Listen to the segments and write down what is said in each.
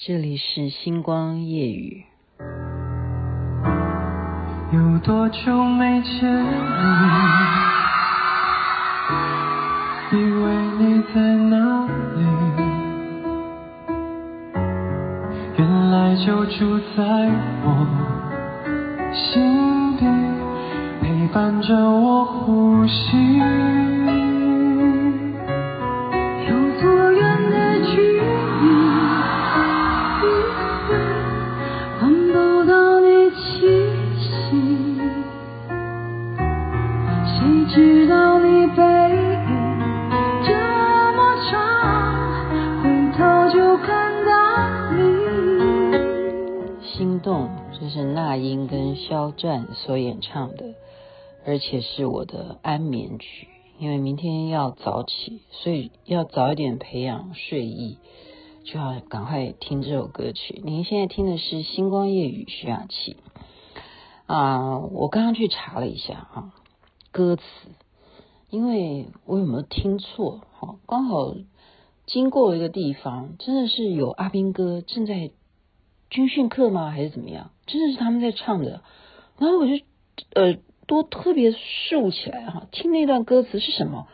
这里是星光夜雨。有多久没见你？以为你在哪里？原来就住在我心底，陪伴着我呼吸。心动，这是那英跟肖战所演唱的，而且是我的安眠曲。因为明天要早起，所以要早一点培养睡意，就要赶快听这首歌曲。您现在听的是《星光夜雨》徐雅琪啊。我刚刚去查了一下啊，歌词，因为我有没有听错？哈，刚好经过一个地方，真的是有阿兵哥正在军训课吗？还是怎么样？真的是他们在唱的。然后我就耳朵特别竖起来哈，听那段歌词是什么？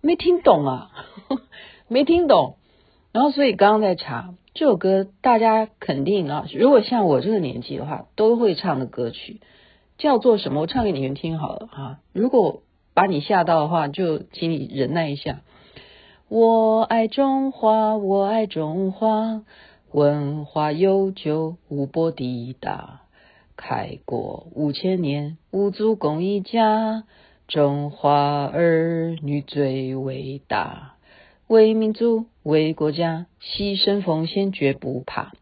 没听懂啊，没听懂。然后所以刚刚在查这首歌，大家肯定啊，如果像我这个年纪的话，都会唱的歌曲，叫做什么？我唱给你们听好了哈。如果把你吓到的话，就请你忍耐一下。我爱中华，我爱中华，文化悠久，无波抵达。开国五千年，五族共一家，中华儿女最伟大，为民族为国家牺牲奉献绝不怕。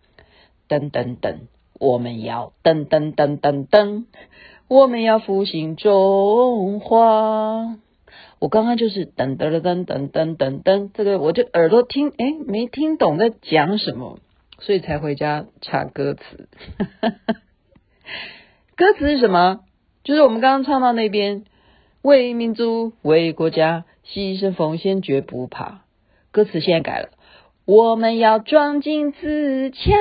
噔噔噔，我们要噔噔噔噔噔，我们要复兴中华。我刚刚就是噔噔噔噔噔噔噔，这个我就耳朵听哎没听懂在讲什么，所以才回家查歌词。歌词是什么？就是我们刚刚唱到那边，为民族为国家牺牲奉献绝不怕。歌词现在改了，我们要壮进自强，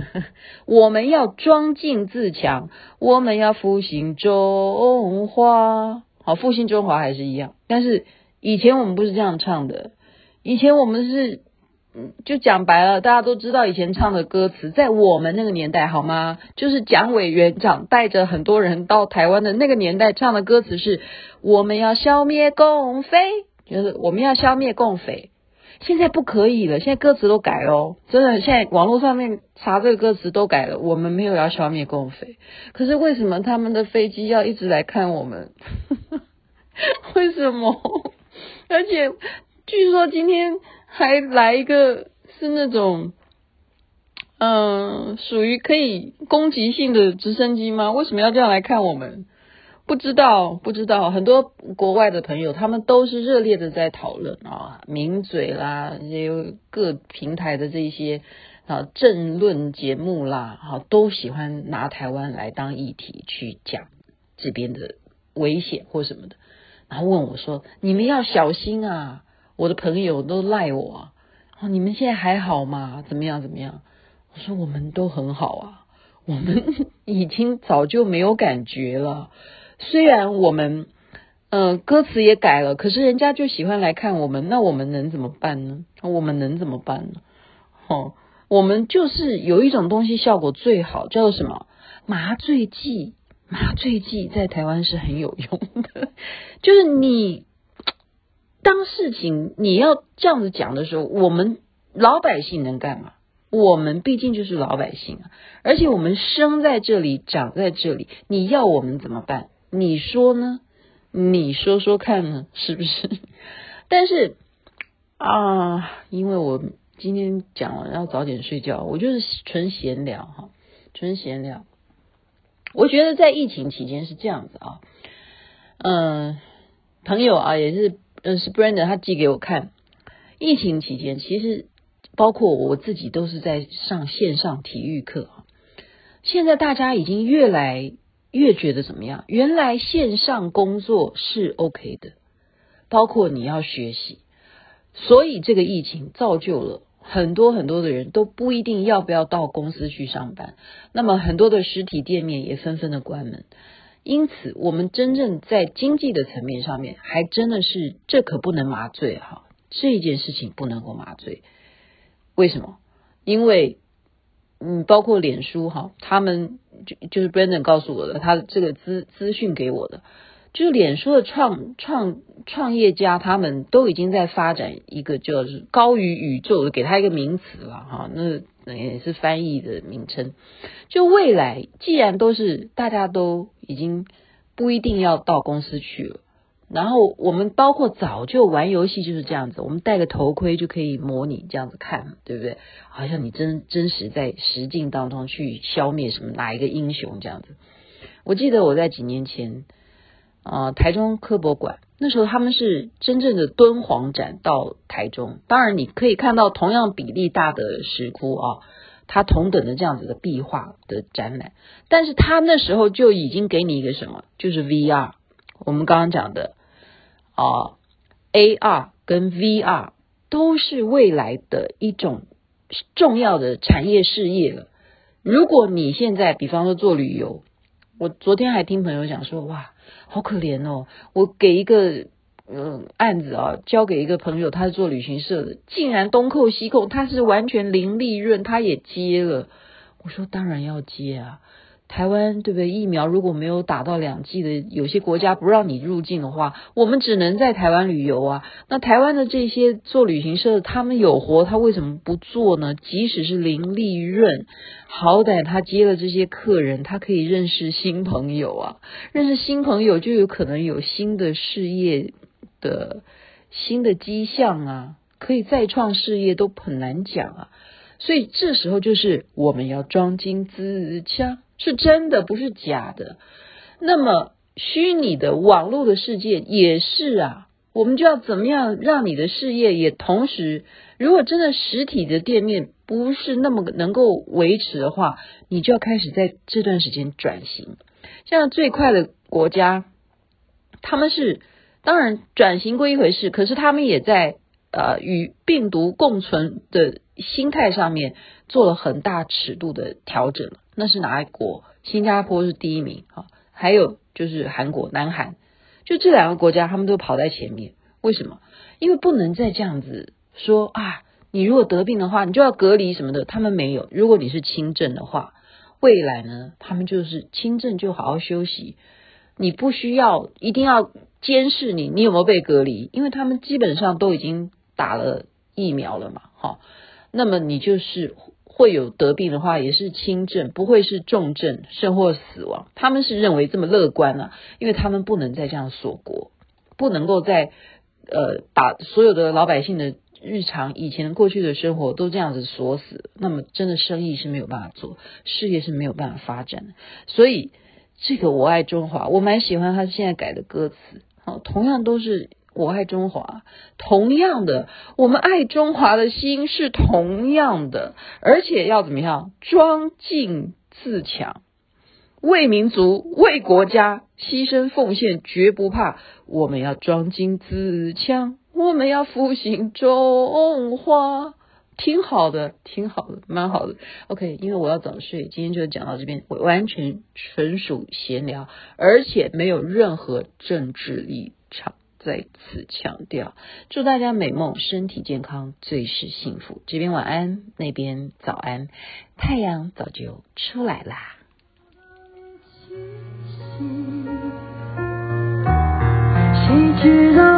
我们要壮进自强，我们要复兴中华。好，复兴中华还是一样，但是以前我们不是这样唱的，以前我们是。就讲白了，大家都知道以前唱的歌词，在我们那个年代，好吗？就是蒋委员长带着很多人到台湾的那个年代唱的歌词是“我们要消灭共匪”，就是我们要消灭共匪。现在不可以了，现在歌词都改了，真的，现在网络上面查这个歌词都改了。我们没有要消灭共匪，可是为什么他们的飞机要一直来看我们？为什么？而且据说今天。还来一个是那种，嗯，属于可以攻击性的直升机吗？为什么要这样来看我们？不知道，不知道。很多国外的朋友，他们都是热烈的在讨论啊，名嘴啦，也有各平台的这些啊政论节目啦，哈，都喜欢拿台湾来当议题去讲这边的危险或什么的，然后问我说：“你们要小心啊！”我的朋友都赖我啊，你们现在还好吗？怎么样？怎么样？我说我们都很好啊，我们已经早就没有感觉了。虽然我们，呃，歌词也改了，可是人家就喜欢来看我们，那我们能怎么办呢？我们能怎么办呢？哦，我们就是有一种东西效果最好，叫做什么？麻醉剂。麻醉剂在台湾是很有用的，就是你。当事情你要这样子讲的时候，我们老百姓能干嘛？我们毕竟就是老百姓啊，而且我们生在这里，长在这里，你要我们怎么办？你说呢？你说说看呢？是不是？但是啊，因为我今天讲了要早点睡觉，我就是纯闲聊哈，纯闲聊。我觉得在疫情期间是这样子啊，嗯，朋友啊也是。嗯，是 Brandon 他寄给我看。疫情期间，其实包括我自己都是在上线上体育课。现在大家已经越来越觉得怎么样？原来线上工作是 OK 的，包括你要学习。所以这个疫情造就了很多很多的人都不一定要不要到公司去上班，那么很多的实体店面也纷纷的关门。因此，我们真正在经济的层面上面，还真的是这可不能麻醉哈，这件事情不能够麻醉。为什么？因为，嗯，包括脸书哈，他们就就是 Brandon 告诉我的，他这个资资讯给我的，就是脸书的创创创业家，他们都已经在发展一个就是高于宇宙的，给他一个名词了哈，那。也是翻译的名称。就未来，既然都是大家都已经不一定要到公司去了，然后我们包括早就玩游戏就是这样子，我们戴个头盔就可以模拟这样子看，对不对？好像你真真实在实境当中去消灭什么哪一个英雄这样子。我记得我在几年前、呃，台中科博馆那时候他们是真正的敦煌展到台中，当然你可以看到同样比例大的石窟啊。它同等的这样子的壁画的展览，但是他那时候就已经给你一个什么，就是 VR。我们刚刚讲的啊，AR 跟 VR 都是未来的一种重要的产业事业了。如果你现在比方说做旅游，我昨天还听朋友讲说，哇，好可怜哦，我给一个。嗯，案子啊，交给一个朋友，他是做旅行社的，竟然东扣西扣，他是完全零利润，他也接了。我说当然要接啊，台湾对不对？疫苗如果没有打到两剂的，有些国家不让你入境的话，我们只能在台湾旅游啊。那台湾的这些做旅行社，他们有活，他为什么不做呢？即使是零利润，好歹他接了这些客人，他可以认识新朋友啊，认识新朋友就有可能有新的事业。的新的迹象啊，可以再创事业都很难讲啊，所以这时候就是我们要装进自强，是真的不是假的。那么虚拟的网络的世界也是啊，我们就要怎么样让你的事业也同时，如果真的实体的店面不是那么能够维持的话，你就要开始在这段时间转型。像最快的国家，他们是。当然，转型归一回事，可是他们也在呃与病毒共存的心态上面做了很大尺度的调整。那是哪一国？新加坡是第一名哈，还有就是韩国、南韩，就这两个国家，他们都跑在前面。为什么？因为不能再这样子说啊，你如果得病的话，你就要隔离什么的。他们没有，如果你是轻症的话，未来呢，他们就是轻症就好好休息，你不需要一定要。监视你，你有没有被隔离？因为他们基本上都已经打了疫苗了嘛，哈。那么你就是会有得病的话，也是轻症，不会是重症，甚或死亡。他们是认为这么乐观啊，因为他们不能再这样锁国，不能够再呃把所有的老百姓的日常以前过去的生活都这样子锁死，那么真的生意是没有办法做，事业是没有办法发展的。所以这个我爱中华，我蛮喜欢他现在改的歌词。好同样都是我爱中华，同样的，我们爱中华的心是同样的，而且要怎么样？庄敬自强，为民族、为国家牺牲奉献，绝不怕。我们要庄敬自强，我们要复兴中华。挺好的，挺好的，蛮好的。OK，因为我要早睡，今天就讲到这边，我完全纯属闲聊，而且没有任何政治立场。再次强调，祝大家美梦，身体健康，最是幸福。这边晚安，那边早安，太阳早就出来啦。谁知道